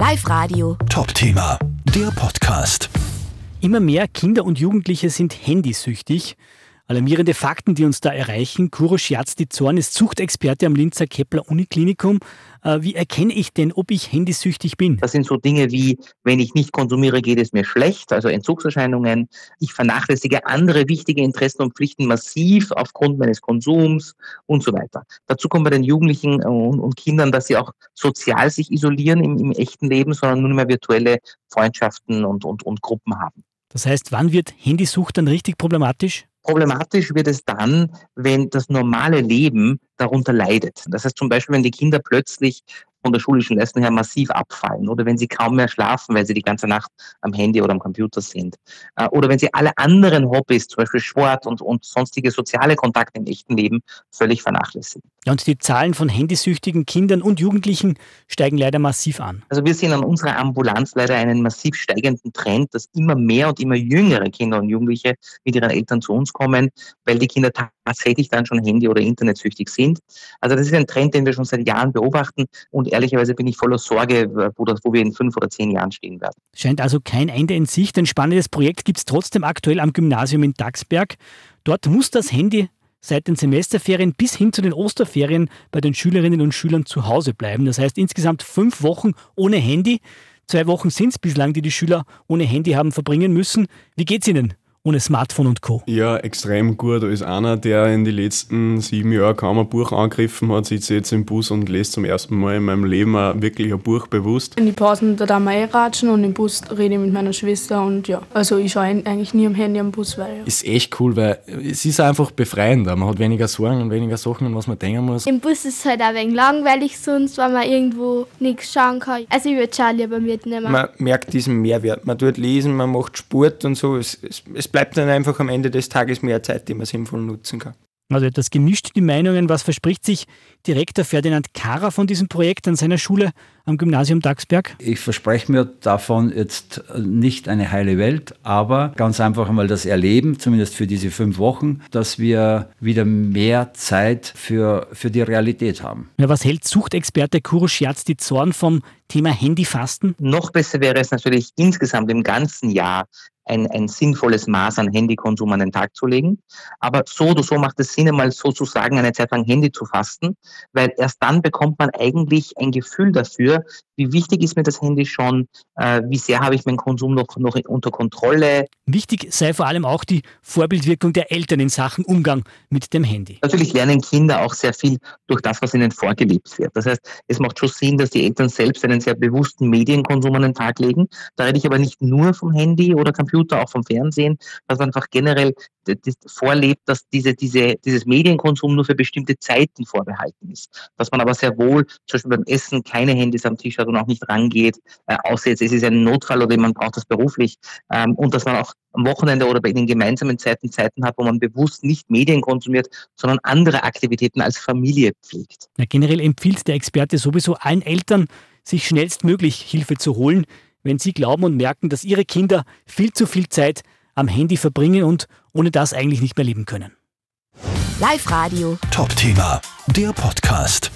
Live Radio. Top-Thema, der Podcast. Immer mehr Kinder und Jugendliche sind handysüchtig. Alarmierende Fakten, die uns da erreichen. Kuro Schiazdi Zorn ist Zuchtexperte am Linzer Kepler Uniklinikum. Äh, wie erkenne ich denn, ob ich handysüchtig bin? Das sind so Dinge wie, wenn ich nicht konsumiere, geht es mir schlecht, also Entzugserscheinungen. Ich vernachlässige andere wichtige Interessen und Pflichten massiv aufgrund meines Konsums und so weiter. Dazu kommt bei den Jugendlichen und, und Kindern, dass sie auch sozial sich isolieren im, im echten Leben, sondern nur mehr virtuelle Freundschaften und, und, und Gruppen haben. Das heißt, wann wird Handysucht dann richtig problematisch? Problematisch wird es dann, wenn das normale Leben darunter leidet. Das heißt zum Beispiel, wenn die Kinder plötzlich von der schulischen Leistung her massiv abfallen oder wenn sie kaum mehr schlafen, weil sie die ganze Nacht am Handy oder am Computer sind. Äh, oder wenn sie alle anderen Hobbys, zum Beispiel Sport und, und sonstige soziale Kontakte im echten Leben, völlig vernachlässigen. Ja, und die Zahlen von handysüchtigen Kindern und Jugendlichen steigen leider massiv an. Also wir sehen an unserer Ambulanz leider einen massiv steigenden Trend, dass immer mehr und immer jüngere Kinder und Jugendliche mit ihren Eltern zu uns kommen, weil die Kinder tatsächlich dann schon Handy- oder Internetsüchtig sind. Also das ist ein Trend, den wir schon seit Jahren beobachten und ehrlicherweise bin ich voller Sorge, wo, das, wo wir in fünf oder zehn Jahren stehen werden. Scheint also kein Ende in Sicht. Ein spannendes Projekt gibt es trotzdem aktuell am Gymnasium in Daxberg. Dort muss das Handy seit den Semesterferien bis hin zu den Osterferien bei den Schülerinnen und Schülern zu Hause bleiben. Das heißt insgesamt fünf Wochen ohne Handy. Zwei Wochen sind es bislang, die die Schüler ohne Handy haben verbringen müssen. Wie geht's Ihnen? Ohne Smartphone und Co. Ja, extrem gut. Als einer, der in den letzten sieben Jahren kaum ein Buch angegriffen hat, sitze jetzt im Bus und lese zum ersten Mal in meinem Leben wirklich ein Buch bewusst. In die Pausen da darf man eh ratschen und im Bus rede ich mit meiner Schwester und ja, also ich schaue eigentlich nie am Handy am Bus, weil ja. Ist echt cool, weil es ist einfach befreiender. Man hat weniger Sorgen und weniger Sachen, an was man denken muss. Im Bus ist es halt auch ein wenig langweilig sonst, weil man irgendwo nichts schauen kann. Also ich würde schon lieber mitnehmen. Man merkt diesen Mehrwert. Man tut lesen, man macht Sport und so. Es, es, es bleibt dann einfach am Ende des Tages mehr Zeit, die man sinnvoll nutzen kann. Also etwas gemischt die Meinungen. Was verspricht sich Direktor Ferdinand Kara von diesem Projekt an seiner Schule am Gymnasium Daxberg? Ich verspreche mir davon jetzt nicht eine heile Welt, aber ganz einfach einmal das Erleben, zumindest für diese fünf Wochen, dass wir wieder mehr Zeit für, für die Realität haben. Ja, was hält Suchtexperte Kurusch die Zorn vom Thema Handyfasten? Noch besser wäre es natürlich insgesamt im ganzen Jahr ein, ein sinnvolles Maß an Handykonsum an den Tag zu legen. Aber so oder so macht es Sinn, einmal sozusagen eine Zeit lang Handy zu fasten, weil erst dann bekommt man eigentlich ein Gefühl dafür, wie wichtig ist mir das Handy schon, äh, wie sehr habe ich meinen Konsum noch, noch unter Kontrolle. Wichtig sei vor allem auch die Vorbildwirkung der Eltern in Sachen Umgang mit dem Handy. Natürlich lernen Kinder auch sehr viel durch das, was ihnen vorgelebt wird. Das heißt, es macht schon Sinn, dass die Eltern selbst einen sehr bewussten Medienkonsum an den Tag legen. Da rede ich aber nicht nur vom Handy oder Computer, auch vom Fernsehen, dass einfach generell vorlebt, dass diese, diese, dieses Medienkonsum nur für bestimmte Zeiten vorbehalten ist. Dass man aber sehr wohl zum Beispiel beim Essen keine Handys am Tisch hat und auch nicht rangeht, äh, außer jetzt es ist ein Notfall oder man braucht das beruflich. Ähm, und dass man auch am Wochenende oder bei den gemeinsamen Zeiten Zeiten hat, wo man bewusst nicht Medien konsumiert, sondern andere Aktivitäten als Familie pflegt. Ja, generell empfiehlt der Experte sowieso allen Eltern, sich schnellstmöglich Hilfe zu holen, wenn sie glauben und merken, dass ihre Kinder viel zu viel Zeit am Handy verbringen und ohne das eigentlich nicht mehr leben können. Live Radio. Top Thema, der Podcast.